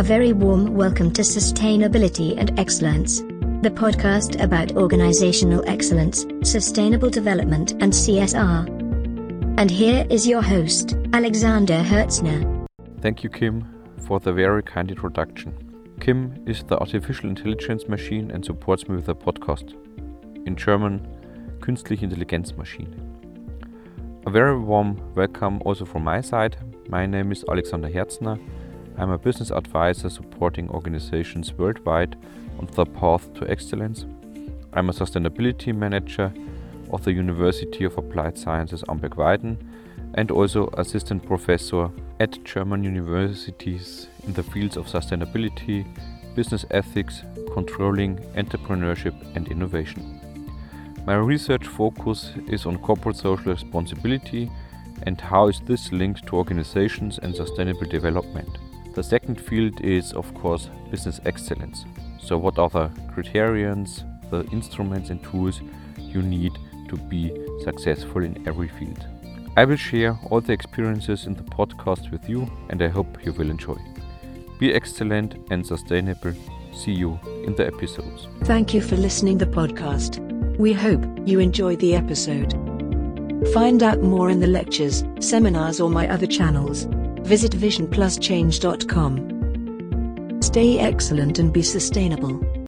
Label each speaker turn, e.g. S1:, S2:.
S1: A very warm welcome to Sustainability and Excellence, the podcast about organizational excellence, sustainable development, and CSR. And here is your host, Alexander Herzner.
S2: Thank you, Kim, for the very kind introduction. Kim is the artificial intelligence machine and supports me with the podcast. In German, Künstliche Intelligenzmaschine. A very warm welcome also from my side. My name is Alexander Herzner. I'm a business advisor supporting organizations worldwide on the path to excellence. I'm a sustainability manager of the University of Applied Sciences Amberg-Weiden and also assistant professor at German universities in the fields of sustainability, business ethics, controlling, entrepreneurship and innovation. My research focus is on corporate social responsibility and how is this linked to organizations and sustainable development. The second field is, of course, business excellence. So, what are the criterions, the instruments, and tools you need to be successful in every field? I will share all the experiences in the podcast with you, and I hope you will enjoy. Be excellent and sustainable. See you in the episodes.
S3: Thank you for listening the podcast. We hope you enjoy the episode. Find out more in the lectures, seminars or my other channels. Visit visionpluschange.com. Stay excellent and be sustainable.